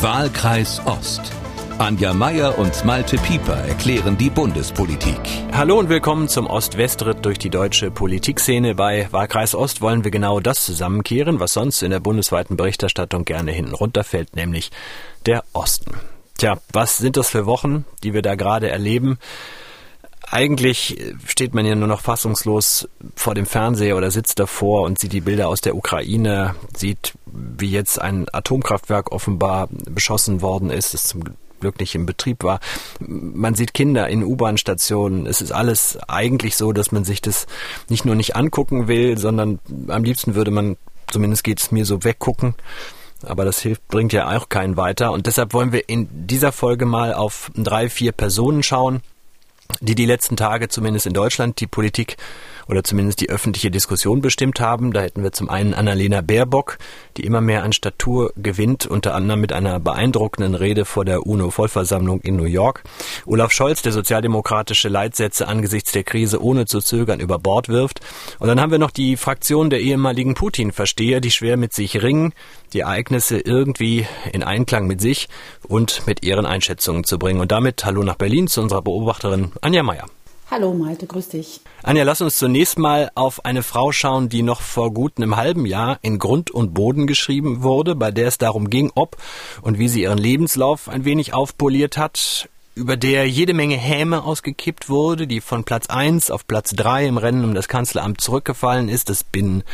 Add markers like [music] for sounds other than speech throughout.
Wahlkreis Ost. Anja Meier und Malte Pieper erklären die Bundespolitik. Hallo und willkommen zum Ost-West-Ritt durch die deutsche Politikszene. Bei Wahlkreis Ost wollen wir genau das zusammenkehren, was sonst in der bundesweiten Berichterstattung gerne hinten runterfällt, nämlich der Osten. Tja, was sind das für Wochen, die wir da gerade erleben? Eigentlich steht man ja nur noch fassungslos vor dem Fernseher oder sitzt davor und sieht die Bilder aus der Ukraine, sieht, wie jetzt ein Atomkraftwerk offenbar beschossen worden ist, das zum Glück nicht in Betrieb war. Man sieht Kinder in U-Bahn-Stationen. Es ist alles eigentlich so, dass man sich das nicht nur nicht angucken will, sondern am liebsten würde man, zumindest geht es mir so, weggucken. Aber das hilft, bringt ja auch keinen weiter. Und deshalb wollen wir in dieser Folge mal auf drei, vier Personen schauen, die die letzten Tage zumindest in Deutschland die Politik oder zumindest die öffentliche Diskussion bestimmt haben. Da hätten wir zum einen Annalena Baerbock, die immer mehr an Statur gewinnt, unter anderem mit einer beeindruckenden Rede vor der UNO-Vollversammlung in New York. Olaf Scholz, der sozialdemokratische Leitsätze angesichts der Krise ohne zu zögern über Bord wirft. Und dann haben wir noch die Fraktion der ehemaligen Putin-Versteher, die schwer mit sich ringen, die Ereignisse irgendwie in Einklang mit sich und mit ihren Einschätzungen zu bringen. Und damit hallo nach Berlin zu unserer Beobachterin Anja Meier. Hallo Malte, grüß dich. Anja, lass uns zunächst mal auf eine Frau schauen, die noch vor gut einem halben Jahr in Grund und Boden geschrieben wurde, bei der es darum ging, ob und wie sie ihren Lebenslauf ein wenig aufpoliert hat über der jede Menge Häme ausgekippt wurde, die von Platz 1 auf Platz 3 im Rennen um das Kanzleramt zurückgefallen ist, das binnen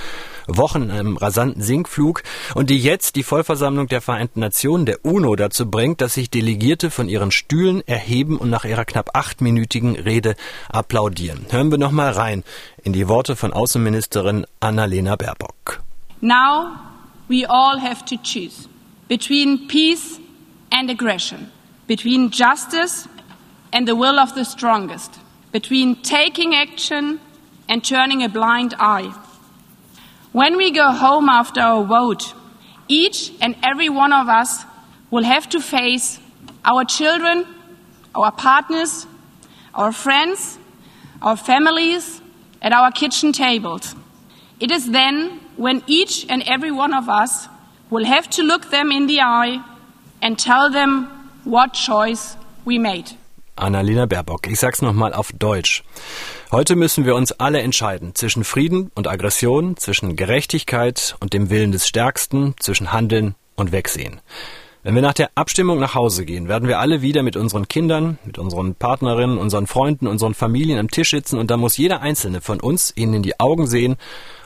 Wochen in einem rasanten Sinkflug und die jetzt die Vollversammlung der Vereinten Nationen, der UNO, dazu bringt, dass sich Delegierte von ihren Stühlen erheben und nach ihrer knapp achtminütigen Rede applaudieren. Hören wir nochmal rein in die Worte von Außenministerin Annalena Baerbock. Now we all have to choose between peace and aggression. between justice and the will of the strongest, between taking action and turning a blind eye. When we go home after our vote, each and every one of us will have to face our children, our partners, our friends, our families at our kitchen tables. It is then when each and every one of us will have to look them in the eye and tell them what choice we made. Annalena Baerbock, ich sag's nochmal auf Deutsch. Heute müssen wir uns alle entscheiden zwischen Frieden und Aggression, zwischen Gerechtigkeit und dem Willen des Stärksten, zwischen Handeln und Wegsehen. Wenn wir nach der Abstimmung nach Hause gehen, werden wir alle wieder mit unseren Kindern, mit unseren Partnerinnen, unseren Freunden, unseren Familien am Tisch sitzen und da muss jeder einzelne von uns ihnen in die Augen sehen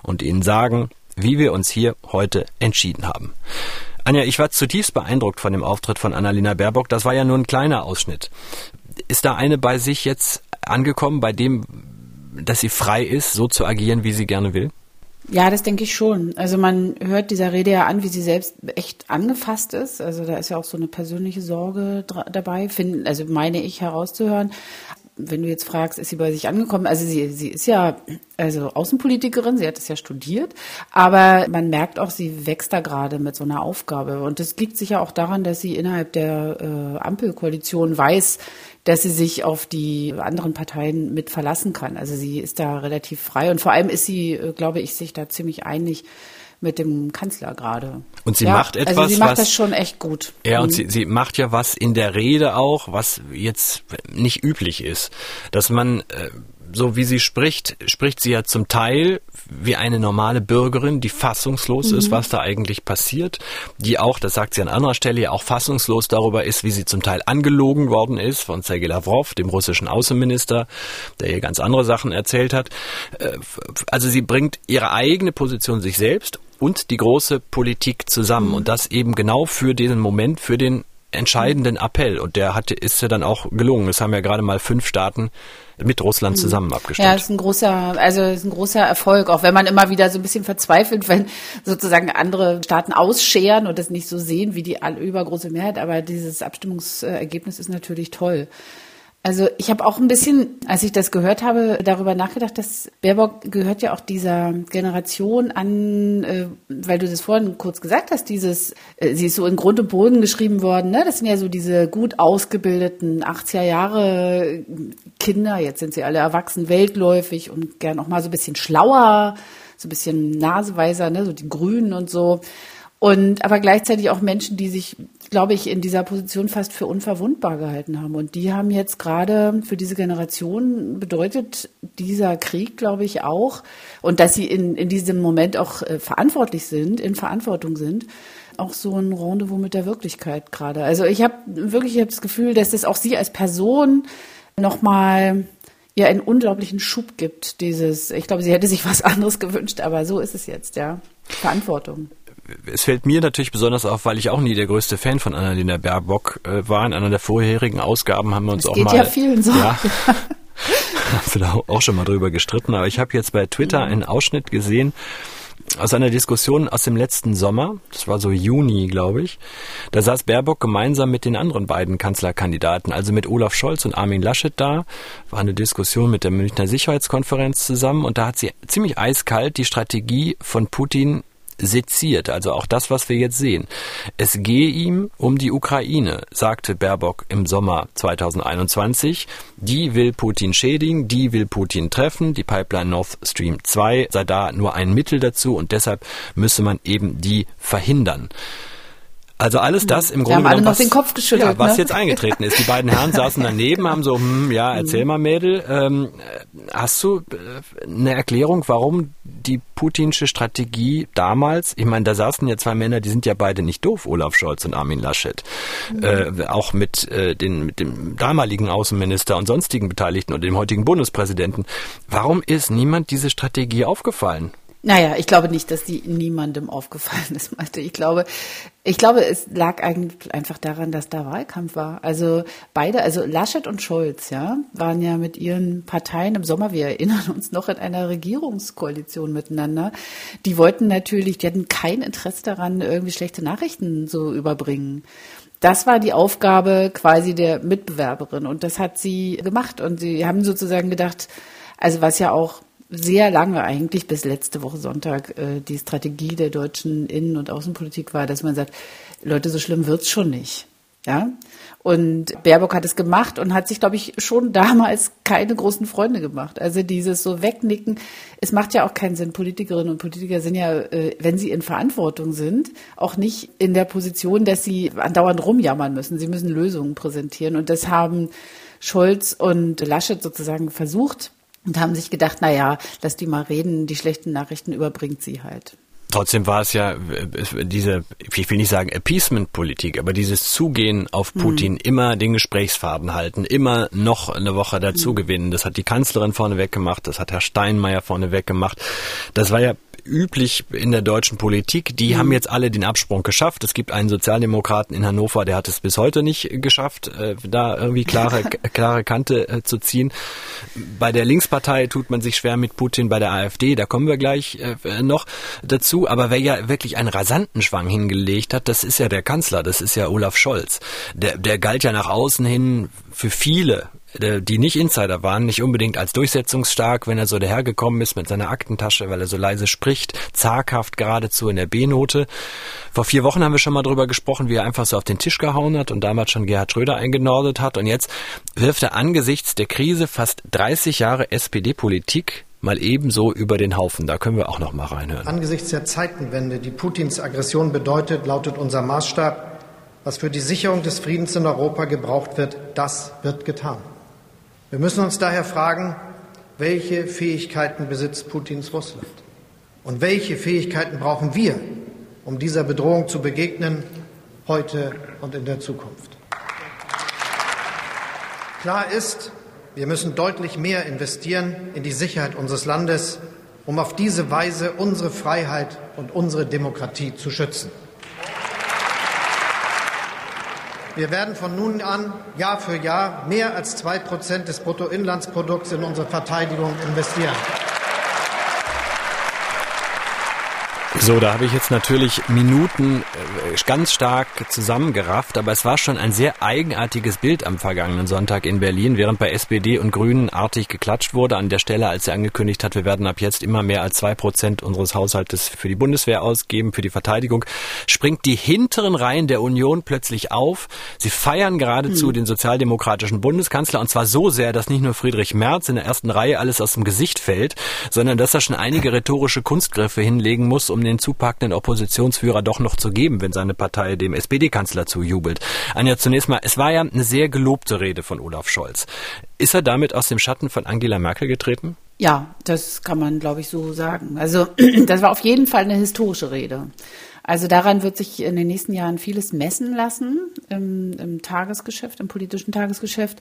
und ihnen sagen, wie wir uns hier heute entschieden haben. Anja, ich war zutiefst beeindruckt von dem Auftritt von Annalena Baerbock. Das war ja nur ein kleiner Ausschnitt. Ist da eine bei sich jetzt angekommen, bei dem, dass sie frei ist, so zu agieren, wie sie gerne will? Ja, das denke ich schon. Also man hört dieser Rede ja an, wie sie selbst echt angefasst ist. Also da ist ja auch so eine persönliche Sorge dabei, finden, also meine ich herauszuhören wenn du jetzt fragst, ist sie bei sich angekommen? Also sie, sie ist ja also Außenpolitikerin, sie hat es ja studiert, aber man merkt auch, sie wächst da gerade mit so einer Aufgabe. Und das liegt sicher auch daran, dass sie innerhalb der äh, Ampelkoalition weiß, dass sie sich auf die anderen Parteien mit verlassen kann. Also sie ist da relativ frei und vor allem ist sie, äh, glaube ich, sich da ziemlich einig mit dem Kanzler gerade. Und sie ja, macht etwas, also sie macht was, das schon echt gut. Ja, und mhm. sie, sie macht ja was in der Rede auch, was jetzt nicht üblich ist, dass man äh, so wie sie spricht, spricht sie ja zum Teil wie eine normale Bürgerin, die fassungslos mhm. ist, was da eigentlich passiert, die auch, das sagt sie an anderer Stelle, ja auch fassungslos darüber ist, wie sie zum Teil angelogen worden ist von Sergei Lavrov, dem russischen Außenminister, der ihr ganz andere Sachen erzählt hat. Äh, also sie bringt ihre eigene Position sich selbst und die große Politik zusammen. Und das eben genau für diesen Moment, für den entscheidenden Appell. Und der hatte, ist ja dann auch gelungen. Es haben ja gerade mal fünf Staaten mit Russland mhm. zusammen abgestimmt. Ja, ist ein großer, also ist ein großer Erfolg, auch wenn man immer wieder so ein bisschen verzweifelt, wenn sozusagen andere Staaten ausscheren und das nicht so sehen wie die übergroße Mehrheit. Aber dieses Abstimmungsergebnis ist natürlich toll. Also ich habe auch ein bisschen, als ich das gehört habe, darüber nachgedacht, dass Baerbock gehört ja auch dieser Generation an, äh, weil du das vorhin kurz gesagt hast, dieses, äh, sie ist so in Grund und Boden geschrieben worden, ne? Das sind ja so diese gut ausgebildeten 80er Jahre Kinder, jetzt sind sie alle erwachsen, weltläufig und gern auch mal so ein bisschen schlauer, so ein bisschen naseweiser, ne? So die Grünen und so. Und aber gleichzeitig auch Menschen, die sich glaube ich, in dieser Position fast für unverwundbar gehalten haben. Und die haben jetzt gerade für diese Generation bedeutet dieser Krieg, glaube ich, auch, und dass sie in, in diesem Moment auch äh, verantwortlich sind, in Verantwortung sind, auch so ein Rendezvous mit der Wirklichkeit gerade. Also ich habe wirklich ich hab das Gefühl, dass das auch sie als Person nochmal ihr einen unglaublichen Schub gibt. Dieses, ich glaube, sie hätte sich was [laughs] anderes gewünscht, aber so ist es jetzt, ja. Verantwortung es fällt mir natürlich besonders auf, weil ich auch nie der größte Fan von Annalena Baerbock äh, war. In einer der vorherigen Ausgaben haben wir uns das auch geht mal. Ja, vielen so. Ja, [laughs] [laughs] haben wir auch schon mal drüber gestritten. Aber ich habe jetzt bei Twitter einen Ausschnitt gesehen aus einer Diskussion aus dem letzten Sommer, das war so Juni, glaube ich, da saß Baerbock gemeinsam mit den anderen beiden Kanzlerkandidaten, also mit Olaf Scholz und Armin Laschet da, war eine Diskussion mit der Münchner Sicherheitskonferenz zusammen und da hat sie ziemlich eiskalt die Strategie von Putin seziert, also auch das, was wir jetzt sehen. Es gehe ihm um die Ukraine, sagte Baerbock im Sommer 2021. Die will Putin schädigen, die will Putin treffen. Die Pipeline Nord Stream 2 sei da nur ein Mittel dazu und deshalb müsse man eben die verhindern. Also alles das im Grunde genommen, was, den Kopf geschüttelt, ja, was ne? jetzt eingetreten ist. Die beiden Herren saßen daneben, haben so, hm, ja, erzähl mal, Mädel, ähm, hast du äh, eine Erklärung, warum die putinsche Strategie damals, ich meine, da saßen ja zwei Männer, die sind ja beide nicht doof, Olaf Scholz und Armin Laschet, mhm. äh, auch mit, äh, den, mit dem damaligen Außenminister und sonstigen Beteiligten und dem heutigen Bundespräsidenten. Warum ist niemand diese Strategie aufgefallen? Naja, ich glaube nicht, dass die niemandem aufgefallen ist, Malte. Ich glaube, ich glaube, es lag eigentlich einfach daran, dass da Wahlkampf war. Also beide, also Laschet und Scholz, ja, waren ja mit ihren Parteien im Sommer, wir erinnern uns noch, in einer Regierungskoalition miteinander. Die wollten natürlich, die hatten kein Interesse daran, irgendwie schlechte Nachrichten zu überbringen. Das war die Aufgabe quasi der Mitbewerberin und das hat sie gemacht und sie haben sozusagen gedacht, also was ja auch sehr lange eigentlich bis letzte Woche Sonntag äh, die Strategie der deutschen Innen- und Außenpolitik war, dass man sagt, Leute, so schlimm wird's schon nicht. Ja? Und Baerbock hat es gemacht und hat sich, glaube ich, schon damals keine großen Freunde gemacht. Also dieses so wegnicken, es macht ja auch keinen Sinn. Politikerinnen und Politiker sind ja, äh, wenn sie in Verantwortung sind, auch nicht in der Position, dass sie andauernd rumjammern müssen. Sie müssen Lösungen präsentieren. Und das haben Scholz und Laschet sozusagen versucht und haben sich gedacht, na ja, lass die mal reden, die schlechten Nachrichten überbringt sie halt. Trotzdem war es ja diese, ich will nicht sagen Appeasement-Politik, aber dieses Zugehen auf mhm. Putin, mhm. immer den Gesprächsfaden halten, immer noch eine Woche dazu mhm. gewinnen. Das hat die Kanzlerin vorneweg gemacht, das hat Herr Steinmeier vorneweg gemacht. Das war ja üblich in der deutschen Politik. Die mhm. haben jetzt alle den Absprung geschafft. Es gibt einen Sozialdemokraten in Hannover, der hat es bis heute nicht geschafft, äh, da irgendwie klare, [laughs] klare Kante äh, zu ziehen. Bei der Linkspartei tut man sich schwer mit Putin, bei der AfD, da kommen wir gleich äh, noch dazu. Aber wer ja wirklich einen rasanten Schwang hingelegt hat, das ist ja der Kanzler, das ist ja Olaf Scholz. Der, der galt ja nach außen hin für viele äh, die nicht Insider waren, nicht unbedingt als durchsetzungsstark, wenn er so dahergekommen ist mit seiner Aktentasche, weil er so leise spricht, zaghaft geradezu in der B-Note. Vor vier Wochen haben wir schon mal drüber gesprochen, wie er einfach so auf den Tisch gehauen hat und damals schon Gerhard Schröder eingenordet hat. Und jetzt wirft er angesichts der Krise fast 30 Jahre SPD-Politik mal ebenso über den Haufen. Da können wir auch noch mal reinhören. Angesichts der Zeitenwende, die Putins Aggression bedeutet, lautet unser Maßstab, was für die Sicherung des Friedens in Europa gebraucht wird, das wird getan. Wir müssen uns daher fragen, welche Fähigkeiten besitzt Putins Russland? Und welche Fähigkeiten brauchen wir, um dieser Bedrohung zu begegnen, heute und in der Zukunft? Klar ist, wir müssen deutlich mehr investieren in die Sicherheit unseres Landes, um auf diese Weise unsere Freiheit und unsere Demokratie zu schützen. Wir werden von nun an Jahr für Jahr mehr als zwei Prozent des Bruttoinlandsprodukts in unsere Verteidigung investieren. So, da habe ich jetzt natürlich Minuten äh, ganz stark zusammengerafft, aber es war schon ein sehr eigenartiges Bild am vergangenen Sonntag in Berlin, während bei SPD und Grünen artig geklatscht wurde an der Stelle, als er angekündigt hat, wir werden ab jetzt immer mehr als zwei Prozent unseres Haushaltes für die Bundeswehr ausgeben, für die Verteidigung, springt die hinteren Reihen der Union plötzlich auf. Sie feiern geradezu hm. den sozialdemokratischen Bundeskanzler und zwar so sehr, dass nicht nur Friedrich Merz in der ersten Reihe alles aus dem Gesicht fällt, sondern dass er schon einige rhetorische Kunstgriffe hinlegen muss, um den einen zupackenden Oppositionsführer doch noch zu geben, wenn seine Partei dem SPD-Kanzler zujubelt. Anja, zunächst mal, es war ja eine sehr gelobte Rede von Olaf Scholz. Ist er damit aus dem Schatten von Angela Merkel getreten? Ja, das kann man, glaube ich, so sagen. Also [clears throat] das war auf jeden Fall eine historische Rede. Also daran wird sich in den nächsten Jahren vieles messen lassen im, im Tagesgeschäft, im politischen Tagesgeschäft.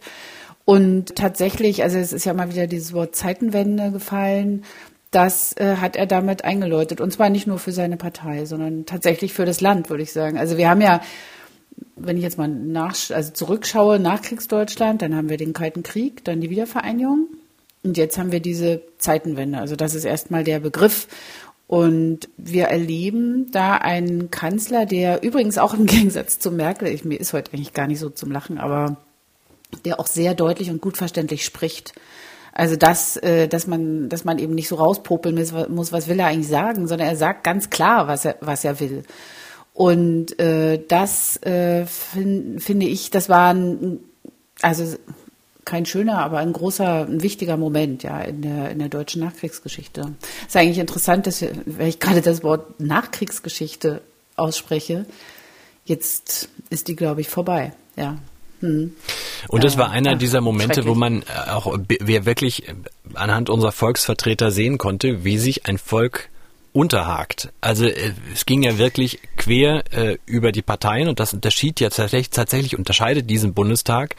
Und tatsächlich, also es ist ja mal wieder dieses Wort Zeitenwende gefallen. Das äh, hat er damit eingeläutet. Und zwar nicht nur für seine Partei, sondern tatsächlich für das Land, würde ich sagen. Also wir haben ja, wenn ich jetzt mal nach, also zurückschaue, Nachkriegsdeutschland, dann haben wir den Kalten Krieg, dann die Wiedervereinigung. Und jetzt haben wir diese Zeitenwende. Also das ist erstmal der Begriff. Und wir erleben da einen Kanzler, der übrigens auch im [laughs] Gegensatz zu Merkel, ich, mir ist heute eigentlich gar nicht so zum Lachen, aber der auch sehr deutlich und gut verständlich spricht. Also dass, äh, dass man, dass man eben nicht so rauspopeln muss, was will er eigentlich sagen, sondern er sagt ganz klar, was er, was er will. Und äh, das äh, find, finde ich, das war ein, also kein schöner, aber ein großer, ein wichtiger Moment ja in der in der deutschen Nachkriegsgeschichte. Es ist eigentlich interessant, dass wir, wenn ich gerade das Wort Nachkriegsgeschichte ausspreche, jetzt ist die, glaube ich, vorbei. Ja. Hm. Und das war einer ja, dieser Momente, wo man äh, auch wir wirklich äh, anhand unserer Volksvertreter sehen konnte, wie sich ein Volk unterhakt. Also äh, es ging ja wirklich quer äh, über die Parteien und das unterschied ja tatsächlich, tatsächlich unterscheidet diesen Bundestag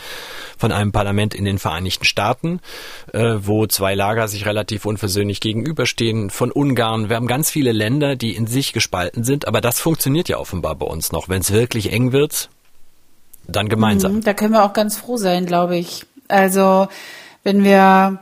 von einem Parlament in den Vereinigten Staaten, äh, wo zwei Lager sich relativ unversöhnlich gegenüberstehen, von Ungarn. Wir haben ganz viele Länder, die in sich gespalten sind, aber das funktioniert ja offenbar bei uns noch. Wenn es wirklich eng wird, dann gemeinsam. Mhm, da können wir auch ganz froh sein, glaube ich. Also wenn wir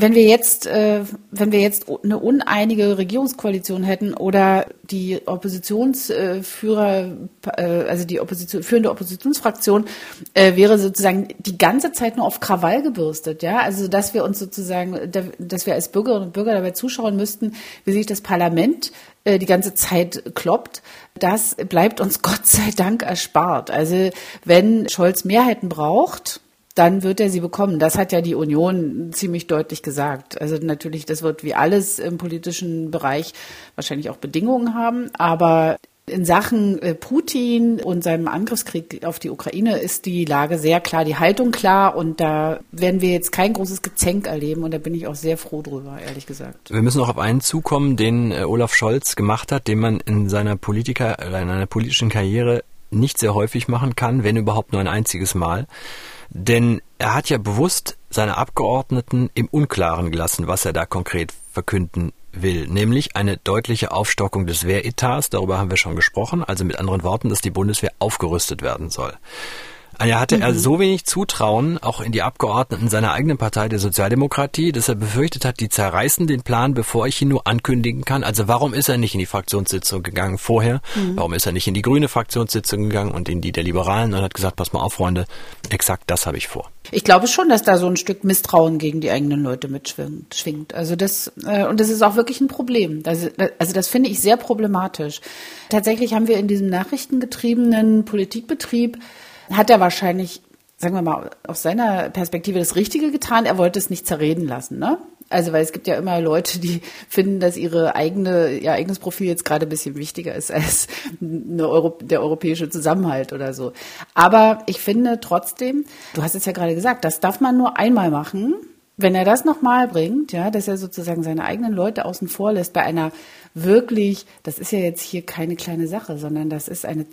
wenn wir jetzt, äh, wenn wir jetzt eine uneinige Regierungskoalition hätten oder die Oppositionsführer, äh, also die Opposition, führende Oppositionsfraktion äh, wäre sozusagen die ganze Zeit nur auf Krawall gebürstet, ja, also dass wir uns sozusagen, dass wir als Bürgerinnen und Bürger dabei zuschauen müssten, wie sich das Parlament äh, die ganze Zeit kloppt, das bleibt uns [laughs] Gott sei Dank erspart. Also wenn Scholz Mehrheiten braucht, dann wird er sie bekommen. Das hat ja die Union ziemlich deutlich gesagt. Also natürlich, das wird wie alles im politischen Bereich wahrscheinlich auch Bedingungen haben, aber in Sachen äh, Putin und seinem Angriffskrieg auf die Ukraine ist die Lage sehr klar, die Haltung klar und da werden wir jetzt kein großes Gezänk erleben und da bin ich auch sehr froh drüber, ehrlich gesagt. Wir müssen noch auf einen zukommen, den äh, Olaf Scholz gemacht hat, den man in seiner Politiker, in einer politischen Karriere nicht sehr häufig machen kann, wenn überhaupt nur ein einziges Mal. Denn er hat ja bewusst seine Abgeordneten im Unklaren gelassen, was er da konkret verkünden will, nämlich eine deutliche Aufstockung des Wehretats, darüber haben wir schon gesprochen, also mit anderen Worten, dass die Bundeswehr aufgerüstet werden soll. Ja, hatte mhm. er so wenig Zutrauen auch in die Abgeordneten seiner eigenen Partei der Sozialdemokratie, dass er befürchtet hat, die zerreißen den Plan, bevor ich ihn nur ankündigen kann. Also warum ist er nicht in die Fraktionssitzung gegangen vorher? Mhm. Warum ist er nicht in die grüne Fraktionssitzung gegangen und in die der Liberalen und hat gesagt, pass mal auf, Freunde, exakt das habe ich vor. Ich glaube schon, dass da so ein Stück Misstrauen gegen die eigenen Leute mitschwingt. Also das äh, und das ist auch wirklich ein Problem. Das, also das finde ich sehr problematisch. Tatsächlich haben wir in diesem nachrichtengetriebenen Politikbetrieb hat er wahrscheinlich, sagen wir mal, aus seiner Perspektive das Richtige getan. Er wollte es nicht zerreden lassen, ne? Also, weil es gibt ja immer Leute, die [laughs] finden, dass ihre eigene, ihr eigenes Profil jetzt gerade ein bisschen wichtiger ist als Euro, der europäische Zusammenhalt oder so. Aber ich finde trotzdem, du hast es ja gerade gesagt, das darf man nur einmal machen. Wenn er das nochmal bringt, ja, dass er sozusagen seine eigenen Leute außen vor lässt bei einer wirklich, das ist ja jetzt hier keine kleine Sache, sondern das ist eine,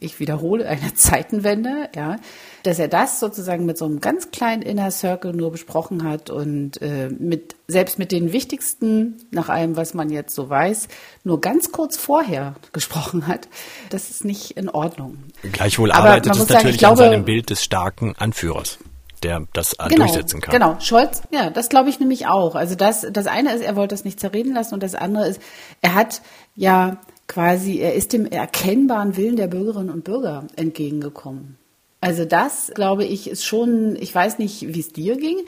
ich wiederhole, eine [laughs] Zeitenwende, ja, dass er das sozusagen mit so einem ganz kleinen Inner Circle nur besprochen hat und äh, mit selbst mit den wichtigsten, nach allem, was man jetzt so weiß, nur ganz kurz vorher gesprochen hat, das ist nicht in Ordnung. Gleichwohl arbeitet es natürlich glaube, an seinem Bild des starken Anführers der das genau, durchsetzen kann. Genau, Scholz, ja, das glaube ich nämlich auch. Also das, das eine ist, er wollte das nicht zerreden lassen und das andere ist, er hat ja quasi, er ist dem erkennbaren Willen der Bürgerinnen und Bürger entgegengekommen. Also das, glaube ich, ist schon, ich weiß nicht, wie es dir ging.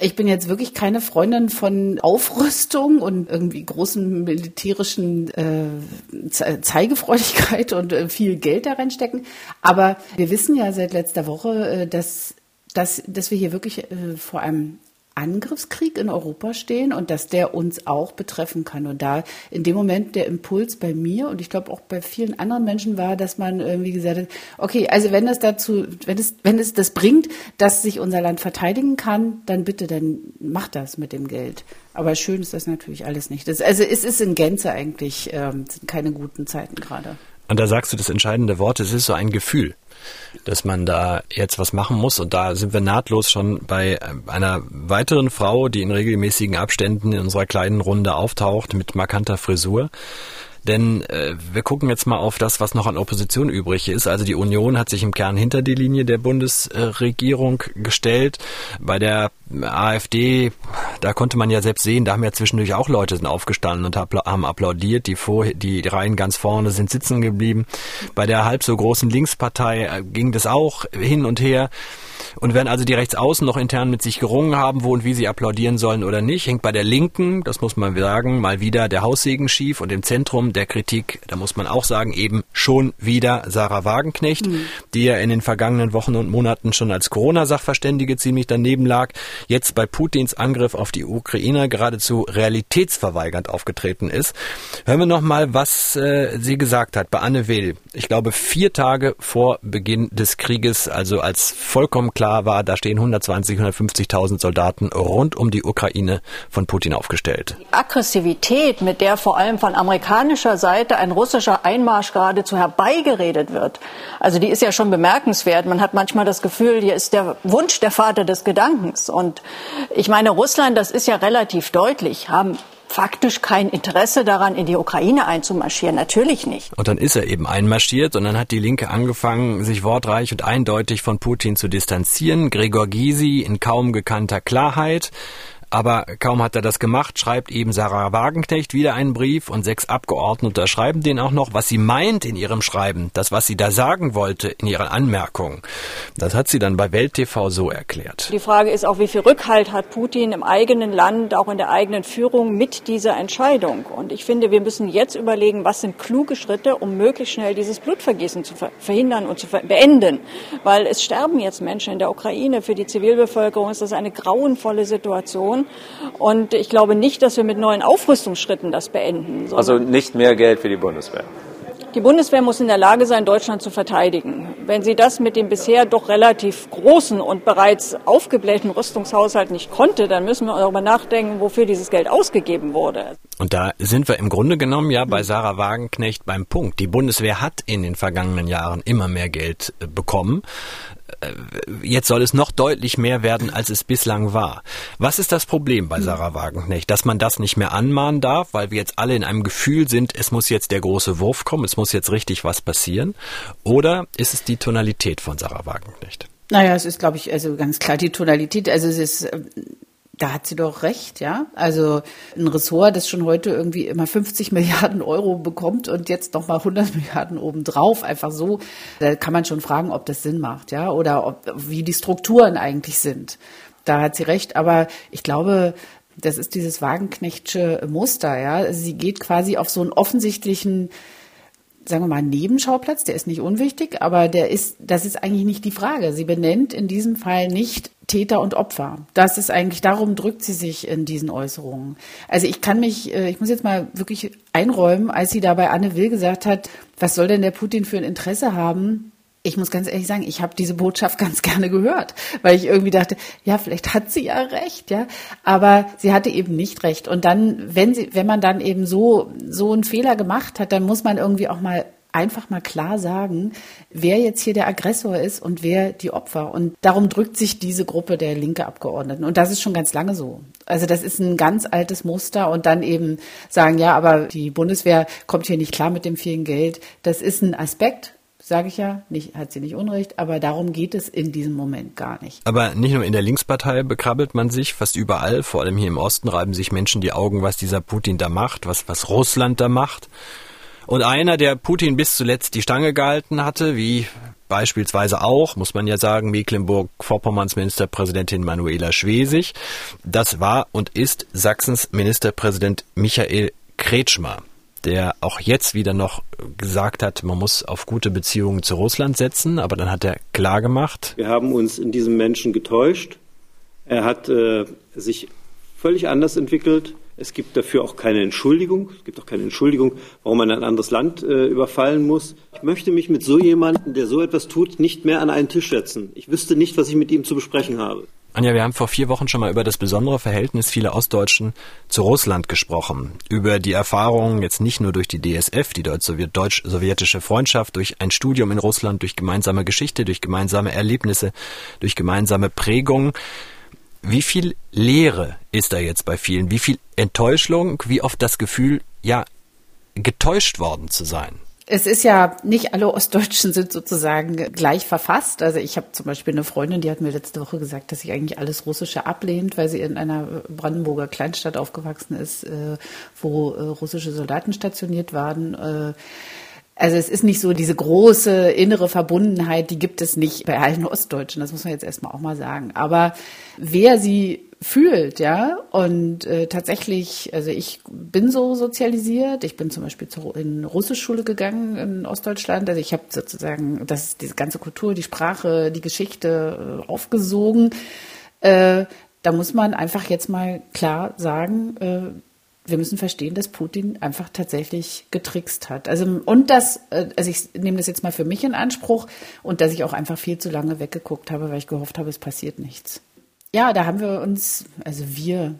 Ich bin jetzt wirklich keine Freundin von Aufrüstung und irgendwie großen militärischen äh, Zeigefreudigkeit und äh, viel Geld da reinstecken. Aber wir wissen ja seit letzter Woche, äh, dass dass, dass wir hier wirklich äh, vor einem Angriffskrieg in Europa stehen und dass der uns auch betreffen kann. Und da in dem Moment der Impuls bei mir und ich glaube auch bei vielen anderen Menschen war, dass man irgendwie gesagt hat, okay, also wenn das dazu, wenn es, wenn es das bringt, dass sich unser Land verteidigen kann, dann bitte, dann macht das mit dem Geld. Aber schön ist das natürlich alles nicht. Das, also es ist in Gänze eigentlich, ähm, sind keine guten Zeiten gerade. Und da sagst du das entscheidende Wort, es ist so ein Gefühl dass man da jetzt was machen muss. Und da sind wir nahtlos schon bei einer weiteren Frau, die in regelmäßigen Abständen in unserer kleinen Runde auftaucht mit markanter Frisur. Denn äh, wir gucken jetzt mal auf das, was noch an Opposition übrig ist. Also die Union hat sich im Kern hinter die Linie der Bundesregierung gestellt. Bei der AfD, da konnte man ja selbst sehen, da haben ja zwischendurch auch Leute sind aufgestanden und haben applaudiert. Die, vor, die Reihen ganz vorne sind sitzen geblieben. Bei der halb so großen Linkspartei äh, ging das auch hin und her. Und wenn also die Rechtsaußen noch intern mit sich gerungen haben, wo und wie sie applaudieren sollen oder nicht, hängt bei der Linken, das muss man sagen, mal wieder der Haussegen schief und im Zentrum der Kritik, da muss man auch sagen, eben schon wieder Sarah Wagenknecht, mhm. die ja in den vergangenen Wochen und Monaten schon als Corona-Sachverständige ziemlich daneben lag, jetzt bei Putins Angriff auf die Ukraine geradezu realitätsverweigernd aufgetreten ist. Hören wir noch mal, was äh, sie gesagt hat bei Anne Will. Ich glaube, vier Tage vor Beginn des Krieges, also als vollkommen klar war, da stehen 120, 150.000 Soldaten rund um die Ukraine von Putin aufgestellt. Die Aggressivität, mit der vor allem von amerikanischer Seite ein russischer Einmarsch geradezu herbeigeredet wird, also die ist ja schon bemerkenswert. Man hat manchmal das Gefühl, hier ist der Wunsch der Vater des Gedankens. Und ich meine, Russland, das ist ja relativ deutlich, haben faktisch kein Interesse daran, in die Ukraine einzumarschieren. Natürlich nicht. Und dann ist er eben einmarschiert und dann hat die Linke angefangen, sich wortreich und eindeutig von Putin zu distanzieren. Gregor Gysi in kaum gekannter Klarheit aber kaum hat er das gemacht, schreibt eben Sarah Wagenknecht wieder einen Brief und sechs Abgeordnete schreiben den auch noch, was sie meint in ihrem Schreiben, das, was sie da sagen wollte in ihrer Anmerkung. Das hat sie dann bei Welt TV so erklärt. Die Frage ist auch, wie viel Rückhalt hat Putin im eigenen Land, auch in der eigenen Führung mit dieser Entscheidung? Und ich finde, wir müssen jetzt überlegen, was sind kluge Schritte, um möglichst schnell dieses Blutvergießen zu verhindern und zu beenden. Weil es sterben jetzt Menschen in der Ukraine. Für die Zivilbevölkerung ist das eine grauenvolle Situation. Situation. Und ich glaube nicht, dass wir mit neuen Aufrüstungsschritten das beenden. Also nicht mehr Geld für die Bundeswehr. Die Bundeswehr muss in der Lage sein, Deutschland zu verteidigen. Wenn sie das mit dem bisher doch relativ großen und bereits aufgeblähten Rüstungshaushalt nicht konnte, dann müssen wir darüber nachdenken, wofür dieses Geld ausgegeben wurde. Und da sind wir im Grunde genommen ja bei Sarah Wagenknecht beim Punkt. Die Bundeswehr hat in den vergangenen Jahren immer mehr Geld äh, bekommen. Äh, jetzt soll es noch deutlich mehr werden, als es bislang war. Was ist das Problem bei Sarah Wagenknecht? Dass man das nicht mehr anmahnen darf, weil wir jetzt alle in einem Gefühl sind, es muss jetzt der große Wurf kommen, es muss jetzt richtig was passieren? Oder ist es die Tonalität von Sarah Wagenknecht? Naja, es ist, glaube ich, also ganz klar die Tonalität. Also es ist äh, da hat sie doch recht, ja. Also ein Ressort, das schon heute irgendwie immer 50 [laughs] Milliarden Euro bekommt und jetzt noch mal 100 [laughs] Milliarden obendrauf, einfach so, da kann man schon fragen, ob das Sinn macht, ja, oder ob, wie die Strukturen eigentlich sind. Da hat sie recht, aber ich glaube, das ist dieses Wagenknechtsche Muster, ja. Sie geht quasi auf so einen offensichtlichen sagen wir mal, Nebenschauplatz, der ist nicht unwichtig, aber der ist, das ist eigentlich nicht die Frage. Sie benennt in diesem Fall nicht Täter und Opfer. Das ist eigentlich, darum drückt sie sich in diesen Äußerungen. Also ich kann mich, äh, ich muss jetzt mal wirklich einräumen, als sie da bei Anne Will gesagt hat, was soll denn der Putin für ein Interesse haben, ich muss ganz ehrlich sagen, ich habe diese Botschaft [laughs] ganz gerne gehört, weil ich irgendwie dachte, ja, vielleicht hat sie ja recht, ja, aber sie hatte eben nicht recht. Und dann, wenn sie, wenn man dann eben so so einen Fehler gemacht hat, dann muss man irgendwie auch mal einfach mal klar sagen, wer jetzt hier der Aggressor ist und wer die Opfer. Und darum drückt sich diese Gruppe der linke Abgeordneten. Und das ist schon ganz lange so. Also das ist ein ganz altes Muster und dann eben sagen, ja, aber die Bundeswehr kommt hier nicht klar mit dem vielen Geld. Das ist ein Aspekt, sage ich ja, nicht, hat sie nicht Unrecht, aber darum geht es in diesem Moment gar nicht. Aber nicht nur in der Linkspartei bekrabbelt man sich, fast überall, vor allem hier im Osten reiben sich Menschen die Augen, was dieser Putin da macht, was, was Russland da macht. Und einer, der Putin bis zuletzt die Stange gehalten hatte, wie beispielsweise auch, muss man ja sagen, Mecklenburg-Vorpommerns Ministerpräsidentin Manuela Schwesig, das war und ist Sachsens Ministerpräsident Michael Kretschmer der auch jetzt wieder noch gesagt hat, man muss auf gute Beziehungen zu Russland setzen, aber dann hat er klar gemacht. Wir haben uns in diesem Menschen getäuscht. Er hat äh, sich völlig anders entwickelt. Es gibt dafür auch keine Entschuldigung. Es gibt auch keine Entschuldigung, warum man ein anderes Land äh, überfallen muss. Ich möchte mich mit so jemandem, der so etwas tut, nicht mehr an einen Tisch setzen. Ich wüsste nicht, was ich mit ihm zu besprechen habe. Anja, wir haben vor vier Wochen schon mal über das besondere Verhältnis vieler Ostdeutschen zu Russland gesprochen. Über die Erfahrungen jetzt nicht nur durch die DSF, die deutsch-sowjetische Freundschaft, durch ein Studium in Russland, durch gemeinsame Geschichte, durch gemeinsame Erlebnisse, durch gemeinsame Prägungen. Wie viel Leere ist da jetzt bei vielen? Wie viel Enttäuschung? Wie oft das Gefühl, ja, getäuscht worden zu sein? Es ist ja nicht alle Ostdeutschen sind sozusagen gleich verfasst. Also ich habe zum Beispiel eine Freundin, die hat mir letzte Woche gesagt, dass sie eigentlich alles Russische ablehnt, weil sie in einer Brandenburger Kleinstadt aufgewachsen ist, äh, wo äh, russische Soldaten stationiert waren. Also es ist nicht so diese große innere Verbundenheit, die gibt es nicht bei allen Ostdeutschen, das muss man jetzt erstmal auch mal sagen. Aber wer sie fühlt, ja, und äh, tatsächlich, also ich bin so sozialisiert, ich bin zum Beispiel zur, in Russischschule gegangen in Ostdeutschland, also ich habe sozusagen das, diese ganze Kultur, die Sprache, die Geschichte äh, aufgesogen. Äh, da muss man einfach jetzt mal klar sagen, äh, wir müssen verstehen, dass Putin einfach tatsächlich getrickst hat. Also und das, äh, also ich nehme das jetzt mal für mich in Anspruch und dass ich auch einfach viel zu lange weggeguckt habe, weil ich gehofft habe, es passiert nichts. Ja, da haben wir uns, also wir,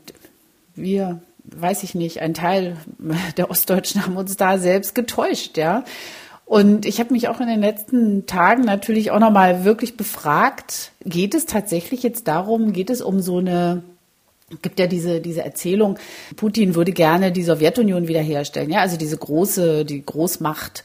wir, weiß ich nicht, ein Teil [laughs] der Ostdeutschen haben uns da selbst getäuscht, ja. Und ich habe mich auch in den letzten Tagen natürlich auch nochmal wirklich befragt, geht es tatsächlich jetzt darum, geht es um so eine gibt ja diese, diese Erzählung, Putin würde gerne die Sowjetunion wiederherstellen, ja, also diese große, die Großmacht.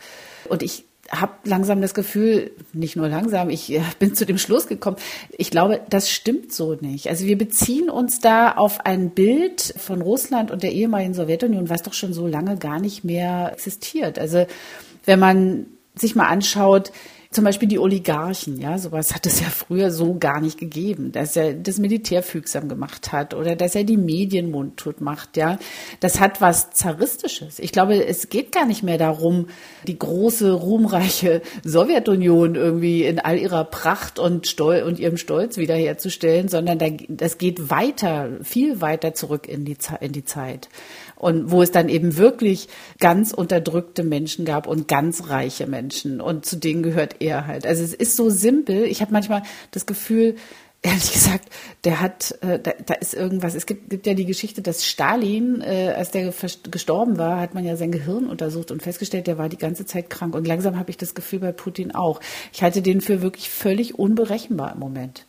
Und ich habe langsam das Gefühl, nicht nur langsam, ich bin zu dem Schluss gekommen, ich glaube, das stimmt so nicht. Also wir beziehen uns da auf ein Bild von Russland und der ehemaligen Sowjetunion, was doch schon so lange gar nicht mehr existiert. Also wenn man sich mal anschaut, zum Beispiel die Oligarchen, ja, sowas hat es ja früher so gar nicht gegeben, dass er das Militär fügsam gemacht hat oder dass er die Medien mundtot macht, ja. Das hat was Zaristisches. Ich glaube, es geht gar nicht mehr darum, die große, ruhmreiche Sowjetunion irgendwie in all ihrer Pracht und, Stol und ihrem Stolz wiederherzustellen, sondern das geht weiter, viel weiter zurück in die, in die Zeit und wo es dann eben wirklich ganz unterdrückte Menschen gab und ganz reiche Menschen und zu denen gehört er halt. Also es ist so simpel. Ich habe manchmal das Gefühl, ehrlich gesagt, der hat, äh, da, da ist irgendwas. Es gibt, gibt ja die Geschichte, dass Stalin, äh, als der gestorben war, hat man ja sein Gehirn untersucht und festgestellt, der war die ganze Zeit krank. Und langsam habe ich das Gefühl bei Putin auch. Ich halte den für wirklich völlig unberechenbar im Moment.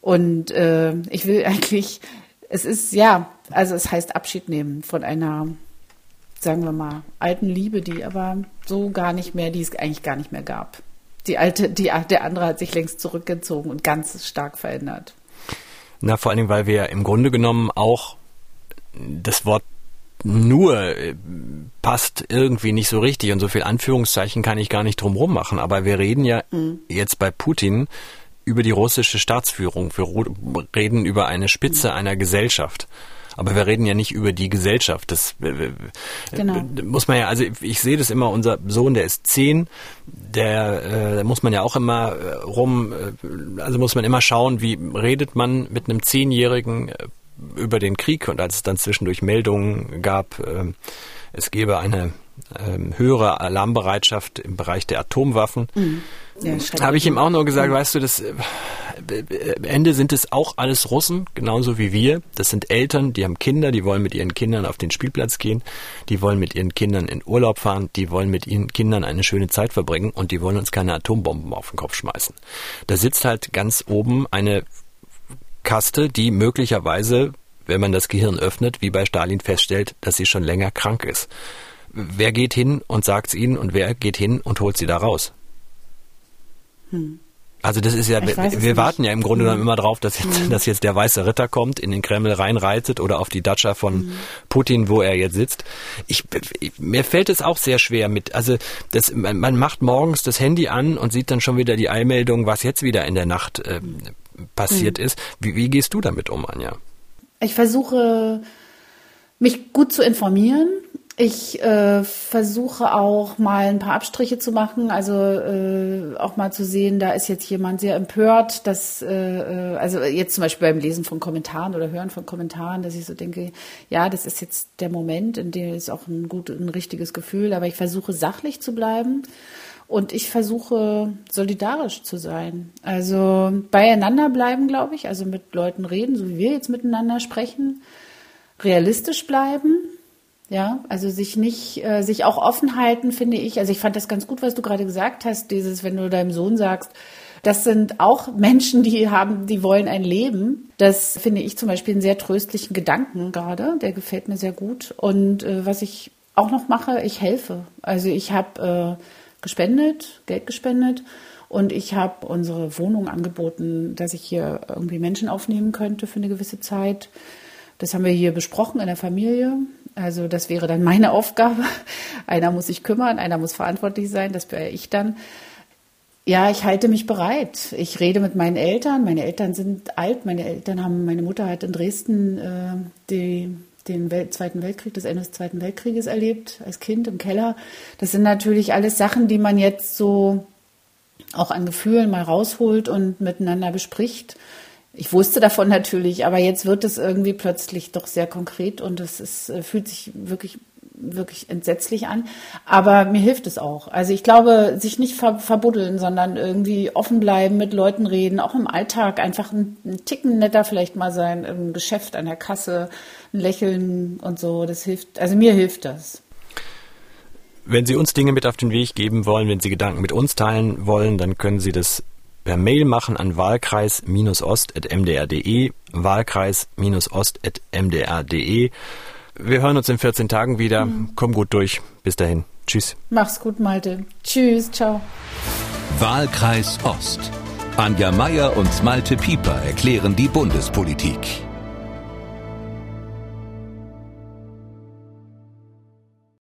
Und äh, ich will [laughs] eigentlich es ist, ja, also es heißt Abschied nehmen von einer, sagen wir mal, alten Liebe, die aber so gar nicht mehr, die es eigentlich gar nicht mehr gab. Die alte, die, der andere hat sich längst zurückgezogen und ganz stark verändert. Na, vor allen Dingen, weil wir im Grunde genommen auch das Wort nur äh, passt irgendwie nicht so richtig und so viel Anführungszeichen kann ich gar nicht drumherum machen. Aber wir reden ja mhm. jetzt bei Putin über die russische Staatsführung. Wir reden über eine Spitze einer Gesellschaft. Aber wir reden ja nicht über die Gesellschaft. Das genau. muss man ja, also ich sehe das immer, unser Sohn, der ist zehn, der äh, muss man ja auch immer äh, rum, äh, also muss man immer schauen, wie redet man mit einem Zehnjährigen äh, über den Krieg und als es dann zwischendurch Meldungen gab, äh, es gebe eine ähm, höhere Alarmbereitschaft im Bereich der Atomwaffen. Mhm. Ja, Habe ich ihm auch nur gesagt, weißt du, das äh, am Ende sind es auch alles Russen, genauso wie wir. Das sind Eltern, die haben Kinder, die wollen mit ihren Kindern auf den Spielplatz gehen, die wollen mit ihren Kindern in Urlaub fahren, die wollen mit ihren Kindern eine schöne Zeit verbringen und die wollen uns keine Atombomben auf den Kopf schmeißen. Da sitzt halt ganz oben eine Kaste, die möglicherweise, wenn man das Gehirn öffnet, wie bei Stalin feststellt, dass sie schon länger krank ist wer geht hin und sagt es ihnen und wer geht hin und holt sie da raus? Hm. Also das ist ja, wir, wir warten ja im Grunde hm. genommen immer drauf, dass jetzt, hm. dass jetzt der weiße Ritter kommt, in den Kreml reinreitet oder auf die Datscha von hm. Putin, wo er jetzt sitzt. Ich, mir fällt es auch sehr schwer mit, also das, man, macht morgens das Handy an und sieht dann schon wieder die Eilmeldung, was jetzt wieder in der Nacht äh, passiert hm. ist. Wie, wie gehst du damit um, Anja? Ich versuche mich gut zu informieren Ich äh, versuche auch mal ein paar Abstriche zu machen, also äh, auch mal zu sehen, da ist jetzt jemand sehr empört, dass äh, äh, also jetzt zum Beispiel beim Lesen von Kommentaren oder Hören von Kommentaren, dass ich so denke, ja, das ist jetzt der Moment, in dem ist auch ein gut, ein richtiges Gefühl, aber ich versuche sachlich zu bleiben und ich versuche solidarisch zu sein. Also beieinander bleiben, glaube ich, also mit Leuten reden, so wie wir jetzt miteinander sprechen, realistisch bleiben ja, also sich nicht, äh, sich auch offen halten, finde ich. Also ich fand das ganz gut, was du gerade gesagt hast, dieses, wenn du deinem Sohn sagst, das sind auch Menschen, die haben, die wollen ein Leben. Das finde ich zum Beispiel einen sehr tröstlichen Gedanken gerade. Der gefällt mir sehr gut. Und äh, was ich auch noch mache, ich helfe. Also ich habe äh, gespendet, Geld gespendet und ich habe unsere Wohnung angeboten, dass ich hier irgendwie Menschen aufnehmen könnte für eine gewisse Zeit. Das haben wir hier besprochen in der Familie. Also das wäre dann meine Aufgabe. [laughs] Einer muss sich kümmern, einer muss verantwortlich sein, das wäre ich dann. Ja, ich halte mich bereit. Ich rede mit meinen Eltern. Meine Eltern sind alt. Meine Eltern haben, meine Mutter hat in Dresden äh, die, den Welt, Zweiten Weltkrieg, das Ende des Zweiten Weltkrieges erlebt, als Kind im Keller. Das sind natürlich alles Sachen, die man jetzt so auch an Gefühlen mal rausholt und miteinander bespricht. Ich wusste davon natürlich, aber jetzt wird es irgendwie plötzlich doch sehr konkret und es ist, äh, fühlt sich wirklich wirklich entsetzlich an. Aber mir hilft es auch. Also ich glaube, sich nicht ver verbuddeln, sondern irgendwie offen bleiben, mit Leuten reden, auch im Alltag einfach ein, ein Ticken netter vielleicht mal sein, im Geschäft, an der Kasse, ein Lächeln und so. Das hilft, also mir hilft das. Wenn Sie uns Dinge mit auf den Weg geben wollen, wenn Sie Gedanken mit uns teilen wollen, dann können Sie das per Mail machen an wahlkreis-ost.mdr.de, wahlkreis-ost.mdr.de. Wir hören uns in 14 Tagen wieder. Mhm. Komm gut durch. Bis dahin. Tschüss. Mach's gut, Malte. Tschüss. Ciao. Wahlkreis Ost. Anja Meier und Malte Pieper erklären die Bundespolitik.